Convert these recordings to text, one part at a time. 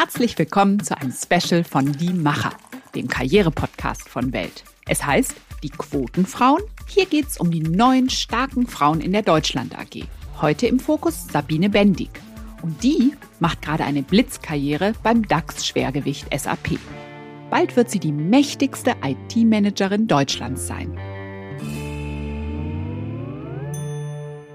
Herzlich willkommen zu einem Special von Die Macher, dem Karriere-Podcast von Welt. Es heißt Die Quotenfrauen. Hier geht es um die neuen starken Frauen in der Deutschland AG. Heute im Fokus Sabine Bendig. Und die macht gerade eine Blitzkarriere beim DAX-Schwergewicht SAP. Bald wird sie die mächtigste IT-Managerin Deutschlands sein.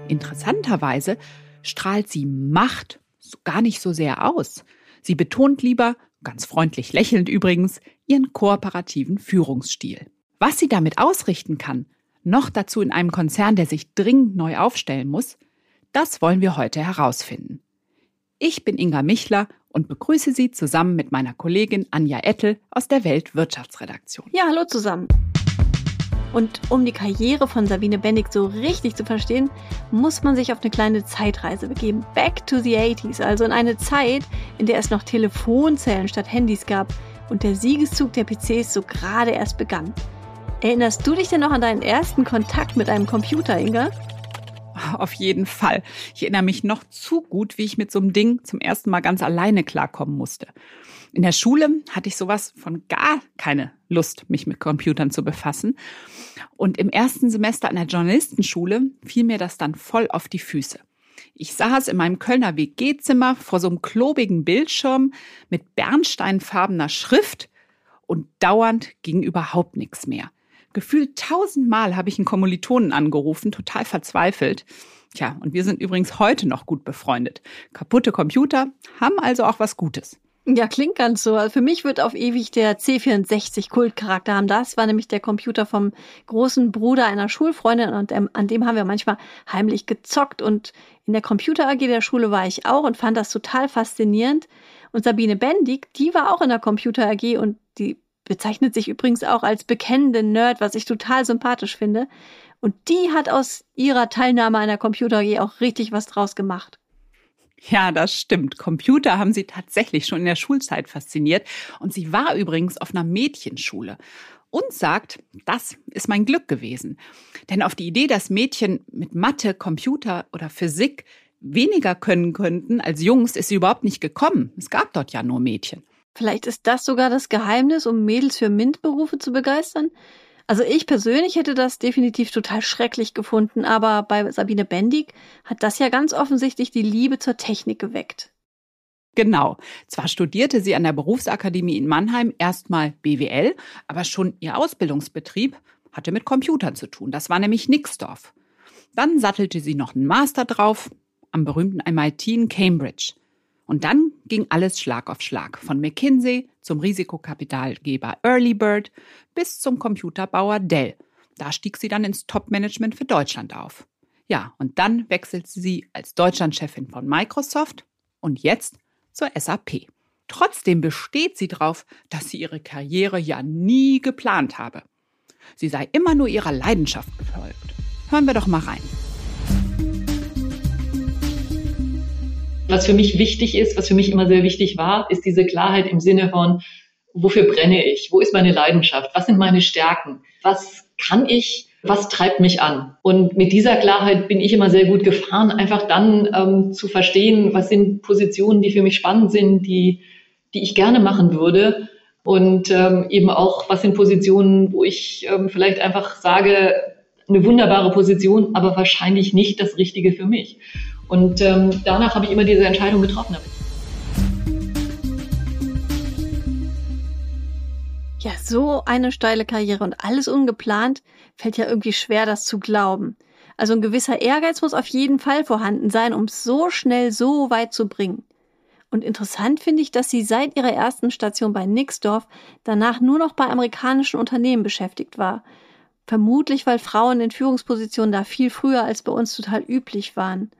Interessanterweise strahlt sie Macht gar nicht so sehr aus. Sie betont lieber, ganz freundlich lächelnd übrigens, ihren kooperativen Führungsstil. Was sie damit ausrichten kann, noch dazu in einem Konzern, der sich dringend neu aufstellen muss, das wollen wir heute herausfinden. Ich bin Inga Michler und begrüße Sie zusammen mit meiner Kollegin Anja Ettel aus der Weltwirtschaftsredaktion. Ja, hallo zusammen. Und um die Karriere von Sabine Bendig so richtig zu verstehen, muss man sich auf eine kleine Zeitreise begeben. Back to the 80s, also in eine Zeit, in der es noch Telefonzellen statt Handys gab und der Siegeszug der PCs so gerade erst begann. Erinnerst du dich denn noch an deinen ersten Kontakt mit einem Computer, Inga? Auf jeden Fall. Ich erinnere mich noch zu gut, wie ich mit so einem Ding zum ersten Mal ganz alleine klarkommen musste. In der Schule hatte ich sowas von gar keine Lust, mich mit Computern zu befassen. Und im ersten Semester an der Journalistenschule fiel mir das dann voll auf die Füße. Ich saß in meinem Kölner WG-Zimmer vor so einem klobigen Bildschirm mit bernsteinfarbener Schrift und dauernd ging überhaupt nichts mehr. Gefühlt tausendmal habe ich einen Kommilitonen angerufen, total verzweifelt. Tja, und wir sind übrigens heute noch gut befreundet. Kaputte Computer haben also auch was Gutes. Ja, klingt ganz so. Für mich wird auf ewig der C64 Kultcharakter haben. Das war nämlich der Computer vom großen Bruder einer Schulfreundin und an dem haben wir manchmal heimlich gezockt und in der Computer AG der Schule war ich auch und fand das total faszinierend. Und Sabine Bendig, die war auch in der Computer AG und die bezeichnet sich übrigens auch als bekennende Nerd, was ich total sympathisch finde. Und die hat aus ihrer Teilnahme an der Computer AG auch richtig was draus gemacht. Ja, das stimmt. Computer haben sie tatsächlich schon in der Schulzeit fasziniert. Und sie war übrigens auf einer Mädchenschule und sagt, das ist mein Glück gewesen. Denn auf die Idee, dass Mädchen mit Mathe, Computer oder Physik weniger können könnten als Jungs, ist sie überhaupt nicht gekommen. Es gab dort ja nur Mädchen. Vielleicht ist das sogar das Geheimnis, um Mädels für MINT-Berufe zu begeistern? Also ich persönlich hätte das definitiv total schrecklich gefunden, aber bei Sabine Bendig hat das ja ganz offensichtlich die Liebe zur Technik geweckt. Genau. Zwar studierte sie an der Berufsakademie in Mannheim erstmal BWL, aber schon ihr Ausbildungsbetrieb hatte mit Computern zu tun. Das war nämlich Nixdorf. Dann sattelte sie noch einen Master drauf am berühmten MIT in Cambridge. Und dann ging alles Schlag auf Schlag. Von McKinsey zum Risikokapitalgeber Early Bird bis zum Computerbauer Dell. Da stieg sie dann ins Top-Management für Deutschland auf. Ja, und dann wechselte sie als Deutschlandchefin von Microsoft und jetzt zur SAP. Trotzdem besteht sie darauf, dass sie ihre Karriere ja nie geplant habe. Sie sei immer nur ihrer Leidenschaft gefolgt. Hören wir doch mal rein. Was für mich wichtig ist, was für mich immer sehr wichtig war, ist diese Klarheit im Sinne von, wofür brenne ich? Wo ist meine Leidenschaft? Was sind meine Stärken? Was kann ich? Was treibt mich an? Und mit dieser Klarheit bin ich immer sehr gut gefahren, einfach dann ähm, zu verstehen, was sind Positionen, die für mich spannend sind, die, die ich gerne machen würde. Und ähm, eben auch, was sind Positionen, wo ich ähm, vielleicht einfach sage, eine wunderbare Position, aber wahrscheinlich nicht das Richtige für mich. Und ähm, danach habe ich immer diese Entscheidung getroffen. Ja, so eine steile Karriere und alles ungeplant, fällt ja irgendwie schwer, das zu glauben. Also ein gewisser Ehrgeiz muss auf jeden Fall vorhanden sein, um es so schnell so weit zu bringen. Und interessant finde ich, dass sie seit ihrer ersten Station bei Nixdorf danach nur noch bei amerikanischen Unternehmen beschäftigt war. Vermutlich, weil Frauen in Führungspositionen da viel früher als bei uns total üblich waren.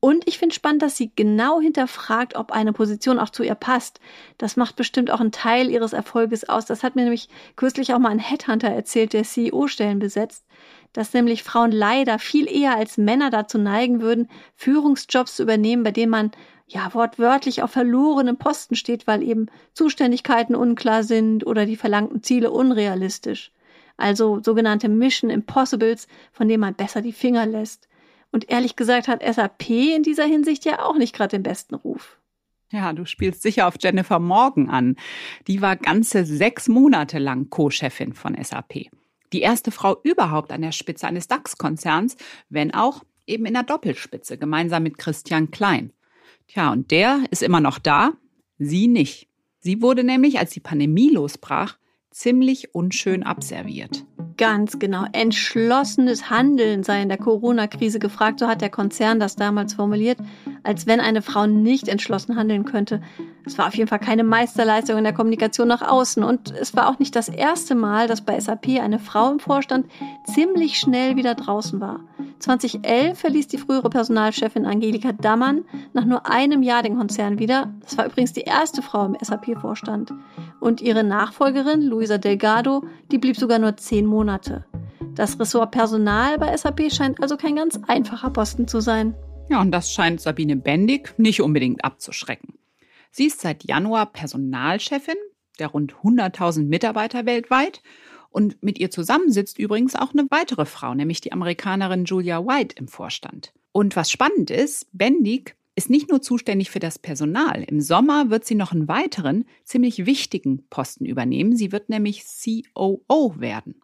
Und ich finde spannend, dass sie genau hinterfragt, ob eine Position auch zu ihr passt. Das macht bestimmt auch einen Teil ihres Erfolges aus. Das hat mir nämlich kürzlich auch mal ein Headhunter erzählt, der CEO-Stellen besetzt, dass nämlich Frauen leider viel eher als Männer dazu neigen würden, Führungsjobs zu übernehmen, bei denen man ja wortwörtlich auf verlorenem Posten steht, weil eben Zuständigkeiten unklar sind oder die verlangten Ziele unrealistisch. Also sogenannte Mission Impossibles, von denen man besser die Finger lässt. Und ehrlich gesagt hat SAP in dieser Hinsicht ja auch nicht gerade den besten Ruf. Ja, du spielst sicher auf Jennifer Morgan an. Die war ganze sechs Monate lang Co-Chefin von SAP. Die erste Frau überhaupt an der Spitze eines DAX-Konzerns, wenn auch eben in der Doppelspitze, gemeinsam mit Christian Klein. Tja, und der ist immer noch da, sie nicht. Sie wurde nämlich, als die Pandemie losbrach, ziemlich unschön abserviert. Ganz genau. Entschlossenes Handeln sei in der Corona-Krise gefragt, so hat der Konzern das damals formuliert, als wenn eine Frau nicht entschlossen handeln könnte. Es war auf jeden Fall keine Meisterleistung in der Kommunikation nach außen und es war auch nicht das erste Mal, dass bei SAP eine Frau im Vorstand ziemlich schnell wieder draußen war. 2011 verließ die frühere Personalchefin Angelika Dammann nach nur einem Jahr den Konzern wieder. Das war übrigens die erste Frau im SAP-Vorstand. Und ihre Nachfolgerin, Luisa Delgado, die blieb sogar nur zehn Monate. Das Ressort Personal bei SAP scheint also kein ganz einfacher Posten zu sein. Ja, und das scheint Sabine Bendig nicht unbedingt abzuschrecken. Sie ist seit Januar Personalchefin der rund 100.000 Mitarbeiter weltweit und mit ihr zusammen sitzt übrigens auch eine weitere Frau, nämlich die Amerikanerin Julia White im Vorstand. Und was spannend ist, Bendig ist nicht nur zuständig für das Personal. Im Sommer wird sie noch einen weiteren, ziemlich wichtigen Posten übernehmen. Sie wird nämlich COO werden.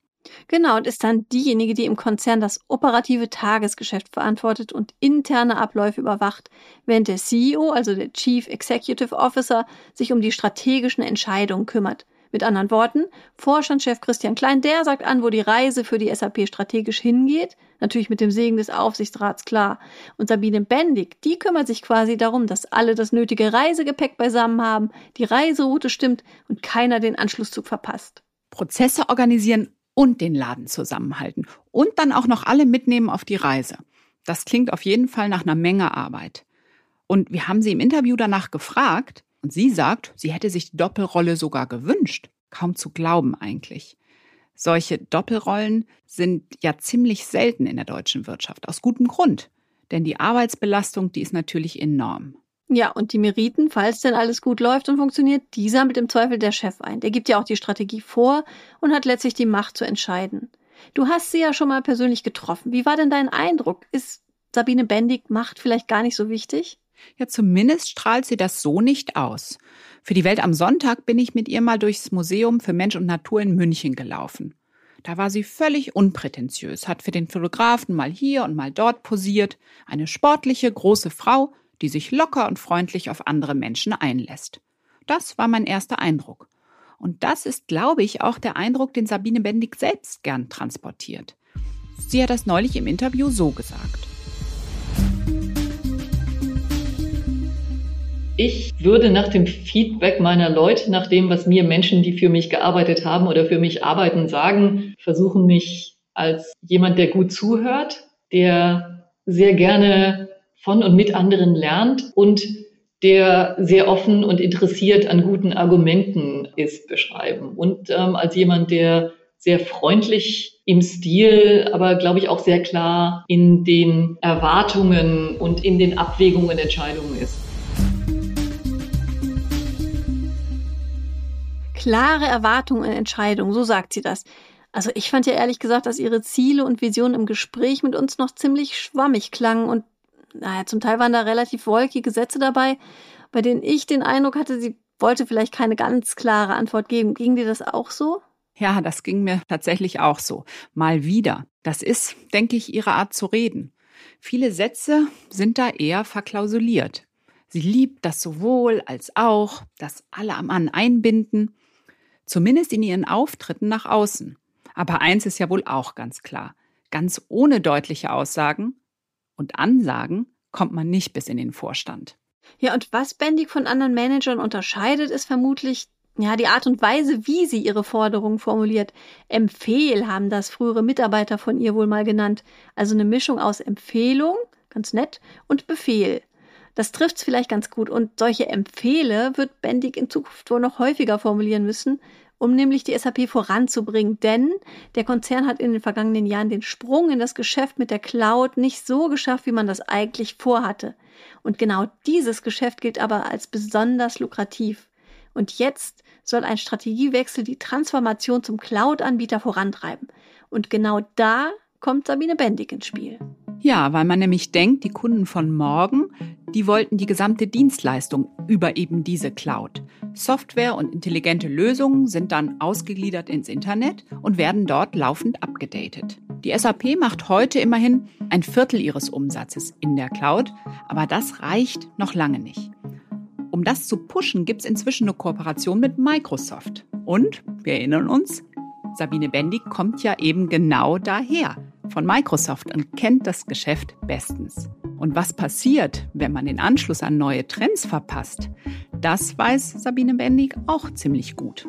Genau, und ist dann diejenige, die im Konzern das operative Tagesgeschäft verantwortet und interne Abläufe überwacht, während der CEO, also der Chief Executive Officer, sich um die strategischen Entscheidungen kümmert. Mit anderen Worten, Vorstandschef Christian Klein, der sagt an, wo die Reise für die SAP strategisch hingeht. Natürlich mit dem Segen des Aufsichtsrats, klar. Und Sabine Bendig, die kümmert sich quasi darum, dass alle das nötige Reisegepäck beisammen haben, die Reiseroute stimmt und keiner den Anschlusszug verpasst. Prozesse organisieren und den Laden zusammenhalten. Und dann auch noch alle mitnehmen auf die Reise. Das klingt auf jeden Fall nach einer Menge Arbeit. Und wir haben sie im Interview danach gefragt, und sie sagt, sie hätte sich die Doppelrolle sogar gewünscht. Kaum zu glauben eigentlich. Solche Doppelrollen sind ja ziemlich selten in der deutschen Wirtschaft, aus gutem Grund. Denn die Arbeitsbelastung, die ist natürlich enorm. Ja, und die Meriten, falls denn alles gut läuft und funktioniert, die sammelt im Zweifel der Chef ein. Der gibt ja auch die Strategie vor und hat letztlich die Macht zu entscheiden. Du hast sie ja schon mal persönlich getroffen. Wie war denn dein Eindruck? Ist Sabine Bendig Macht vielleicht gar nicht so wichtig? Ja, zumindest strahlt sie das so nicht aus. Für die Welt am Sonntag bin ich mit ihr mal durchs Museum für Mensch und Natur in München gelaufen. Da war sie völlig unprätentiös, hat für den Fotografen mal hier und mal dort posiert. Eine sportliche, große Frau, die sich locker und freundlich auf andere Menschen einlässt. Das war mein erster Eindruck. Und das ist, glaube ich, auch der Eindruck, den Sabine Bendig selbst gern transportiert. Sie hat das neulich im Interview so gesagt. Ich würde nach dem Feedback meiner Leute, nach dem, was mir Menschen, die für mich gearbeitet haben oder für mich arbeiten, sagen, versuchen mich als jemand, der gut zuhört, der sehr gerne von und mit anderen lernt und der sehr offen und interessiert an guten Argumenten ist, beschreiben. Und ähm, als jemand, der sehr freundlich im Stil, aber glaube ich auch sehr klar in den Erwartungen und in den Abwägungen Entscheidungen ist. klare Erwartungen und Entscheidungen, so sagt sie das. Also ich fand ja ehrlich gesagt, dass ihre Ziele und Visionen im Gespräch mit uns noch ziemlich schwammig klangen und naja, zum Teil waren da relativ wolkige Sätze dabei, bei denen ich den Eindruck hatte, sie wollte vielleicht keine ganz klare Antwort geben. Ging dir das auch so? Ja, das ging mir tatsächlich auch so. Mal wieder. Das ist, denke ich, ihre Art zu reden. Viele Sätze sind da eher verklausuliert. Sie liebt das sowohl als auch, das alle am Mann einbinden zumindest in ihren Auftritten nach außen. Aber eins ist ja wohl auch ganz klar. Ganz ohne deutliche Aussagen und Ansagen kommt man nicht bis in den Vorstand. Ja, und was Bendig von anderen Managern unterscheidet, ist vermutlich ja, die Art und Weise, wie sie ihre Forderungen formuliert. Empfehl haben das frühere Mitarbeiter von ihr wohl mal genannt. Also eine Mischung aus Empfehlung, ganz nett, und Befehl. Das trifft's vielleicht ganz gut. Und solche Empfehle wird Bendig in Zukunft wohl noch häufiger formulieren müssen, um nämlich die SAP voranzubringen. Denn der Konzern hat in den vergangenen Jahren den Sprung in das Geschäft mit der Cloud nicht so geschafft, wie man das eigentlich vorhatte. Und genau dieses Geschäft gilt aber als besonders lukrativ. Und jetzt soll ein Strategiewechsel die Transformation zum Cloud-Anbieter vorantreiben. Und genau da kommt Sabine Bendig ins Spiel. Ja, weil man nämlich denkt, die Kunden von morgen, die wollten die gesamte Dienstleistung über eben diese Cloud. Software und intelligente Lösungen sind dann ausgegliedert ins Internet und werden dort laufend abgedatet. Die SAP macht heute immerhin ein Viertel ihres Umsatzes in der Cloud, aber das reicht noch lange nicht. Um das zu pushen, gibt es inzwischen eine Kooperation mit Microsoft. Und, wir erinnern uns, Sabine Bendig kommt ja eben genau daher, von Microsoft und kennt das Geschäft bestens. Und was passiert, wenn man den Anschluss an neue Trends verpasst, das weiß Sabine Bendig auch ziemlich gut.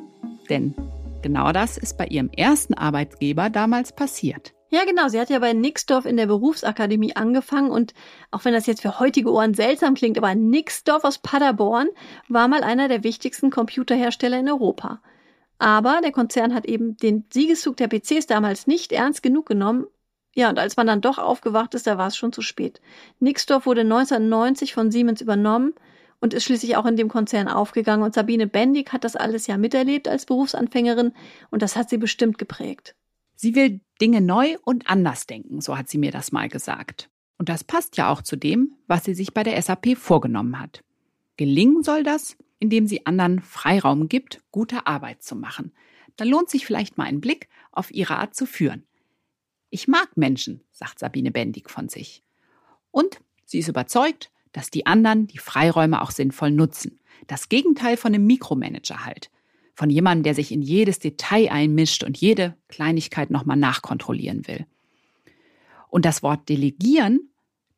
Denn genau das ist bei ihrem ersten Arbeitgeber damals passiert. Ja, genau. Sie hat ja bei Nixdorf in der Berufsakademie angefangen und auch wenn das jetzt für heutige Ohren seltsam klingt, aber Nixdorf aus Paderborn war mal einer der wichtigsten Computerhersteller in Europa. Aber der Konzern hat eben den Siegeszug der PCs damals nicht ernst genug genommen. Ja, und als man dann doch aufgewacht ist, da war es schon zu spät. Nixdorf wurde 1990 von Siemens übernommen und ist schließlich auch in dem Konzern aufgegangen. Und Sabine Bendig hat das alles ja miterlebt als Berufsanfängerin und das hat sie bestimmt geprägt. Sie will Dinge neu und anders denken, so hat sie mir das mal gesagt. Und das passt ja auch zu dem, was sie sich bei der SAP vorgenommen hat. Gelingen soll das, indem sie anderen Freiraum gibt, gute Arbeit zu machen. Dann lohnt sich vielleicht mal ein Blick auf ihre Art zu führen. Ich mag Menschen, sagt Sabine Bendig von sich. Und sie ist überzeugt, dass die anderen die Freiräume auch sinnvoll nutzen. Das Gegenteil von einem Mikromanager halt. Von jemandem, der sich in jedes Detail einmischt und jede Kleinigkeit nochmal nachkontrollieren will. Und das Wort delegieren,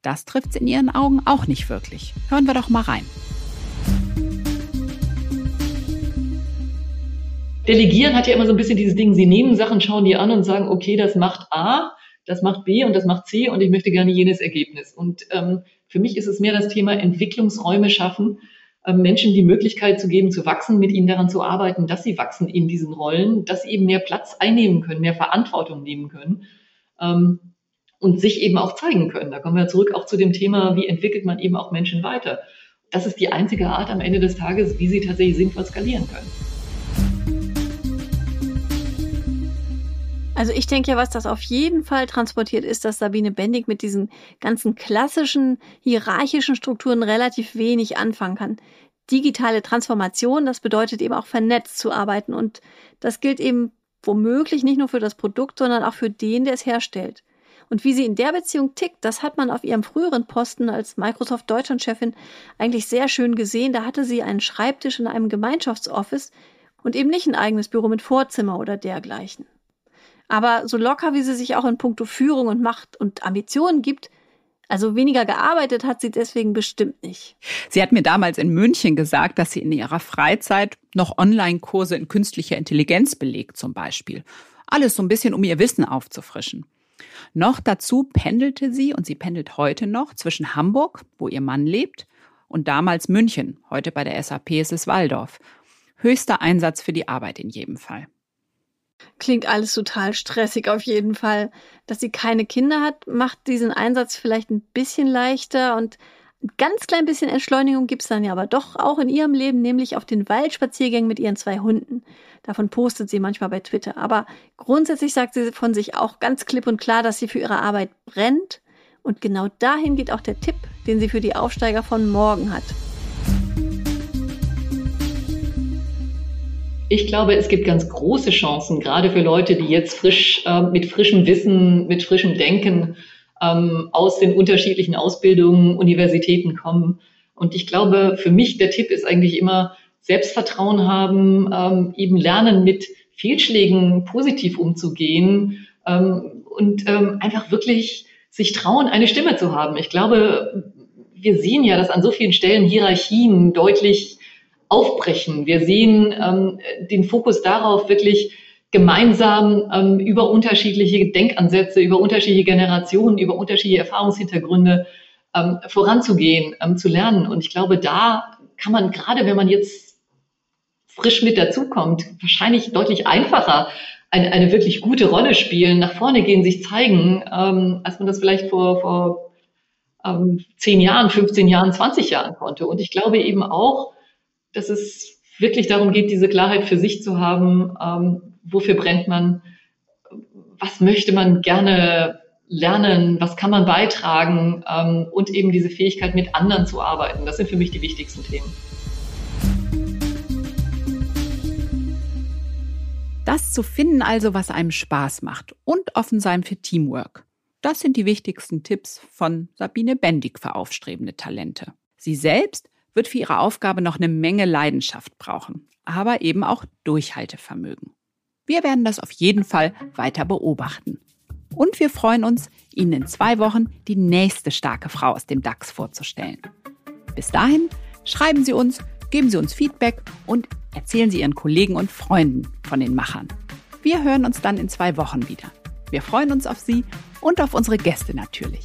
das trifft in ihren Augen auch nicht wirklich. Hören wir doch mal rein. Delegieren hat ja immer so ein bisschen dieses Ding, Sie nehmen Sachen, schauen die an und sagen, okay, das macht A, das macht B und das macht C und ich möchte gerne jenes Ergebnis. Und ähm, für mich ist es mehr das Thema Entwicklungsräume schaffen, ähm, Menschen die Möglichkeit zu geben, zu wachsen, mit ihnen daran zu arbeiten, dass sie wachsen in diesen Rollen, dass sie eben mehr Platz einnehmen können, mehr Verantwortung nehmen können ähm, und sich eben auch zeigen können. Da kommen wir zurück auch zu dem Thema, wie entwickelt man eben auch Menschen weiter. Das ist die einzige Art am Ende des Tages, wie sie tatsächlich sinnvoll skalieren können. Also ich denke ja, was das auf jeden Fall transportiert, ist, dass Sabine Bendig mit diesen ganzen klassischen hierarchischen Strukturen relativ wenig anfangen kann. Digitale Transformation, das bedeutet eben auch vernetzt zu arbeiten und das gilt eben womöglich nicht nur für das Produkt, sondern auch für den, der es herstellt. Und wie sie in der Beziehung tickt, das hat man auf ihrem früheren Posten als Microsoft Deutschland-Chefin eigentlich sehr schön gesehen. Da hatte sie einen Schreibtisch in einem Gemeinschaftsoffice und eben nicht ein eigenes Büro mit Vorzimmer oder dergleichen. Aber so locker, wie sie sich auch in puncto Führung und Macht und Ambitionen gibt, also weniger gearbeitet hat sie deswegen bestimmt nicht. Sie hat mir damals in München gesagt, dass sie in ihrer Freizeit noch Online-Kurse in künstlicher Intelligenz belegt zum Beispiel. Alles so ein bisschen, um ihr Wissen aufzufrischen. Noch dazu pendelte sie, und sie pendelt heute noch, zwischen Hamburg, wo ihr Mann lebt, und damals München. Heute bei der SAP ist es Waldorf. Höchster Einsatz für die Arbeit in jedem Fall. Klingt alles total stressig auf jeden Fall. Dass sie keine Kinder hat, macht diesen Einsatz vielleicht ein bisschen leichter und ein ganz klein bisschen Entschleunigung gibt's dann ja aber doch auch in ihrem Leben, nämlich auf den Waldspaziergängen mit ihren zwei Hunden. Davon postet sie manchmal bei Twitter. Aber grundsätzlich sagt sie von sich auch ganz klipp und klar, dass sie für ihre Arbeit brennt. Und genau dahin geht auch der Tipp, den sie für die Aufsteiger von morgen hat. Ich glaube, es gibt ganz große Chancen, gerade für Leute, die jetzt frisch äh, mit frischem Wissen, mit frischem Denken ähm, aus den unterschiedlichen Ausbildungen, Universitäten kommen. Und ich glaube, für mich der Tipp ist eigentlich immer Selbstvertrauen haben, ähm, eben lernen, mit Fehlschlägen positiv umzugehen ähm, und ähm, einfach wirklich sich trauen, eine Stimme zu haben. Ich glaube, wir sehen ja, dass an so vielen Stellen Hierarchien deutlich aufbrechen. Wir sehen ähm, den Fokus darauf, wirklich gemeinsam ähm, über unterschiedliche Denkansätze, über unterschiedliche Generationen, über unterschiedliche Erfahrungshintergründe ähm, voranzugehen, ähm, zu lernen. Und ich glaube, da kann man gerade, wenn man jetzt frisch mit dazukommt, wahrscheinlich deutlich einfacher eine, eine wirklich gute Rolle spielen, nach vorne gehen, sich zeigen, ähm, als man das vielleicht vor, vor ähm, zehn Jahren, 15 Jahren, 20 Jahren konnte. Und ich glaube eben auch, dass es wirklich darum geht, diese Klarheit für sich zu haben, ähm, wofür brennt man, was möchte man gerne lernen, was kann man beitragen ähm, und eben diese Fähigkeit, mit anderen zu arbeiten. Das sind für mich die wichtigsten Themen. Das zu finden also, was einem Spaß macht und offen sein für Teamwork. Das sind die wichtigsten Tipps von Sabine Bendig für aufstrebende Talente. Sie selbst wird für ihre Aufgabe noch eine Menge Leidenschaft brauchen, aber eben auch Durchhaltevermögen. Wir werden das auf jeden Fall weiter beobachten. Und wir freuen uns, Ihnen in zwei Wochen die nächste starke Frau aus dem DAX vorzustellen. Bis dahin schreiben Sie uns, geben Sie uns Feedback und erzählen Sie Ihren Kollegen und Freunden von den Machern. Wir hören uns dann in zwei Wochen wieder. Wir freuen uns auf Sie und auf unsere Gäste natürlich.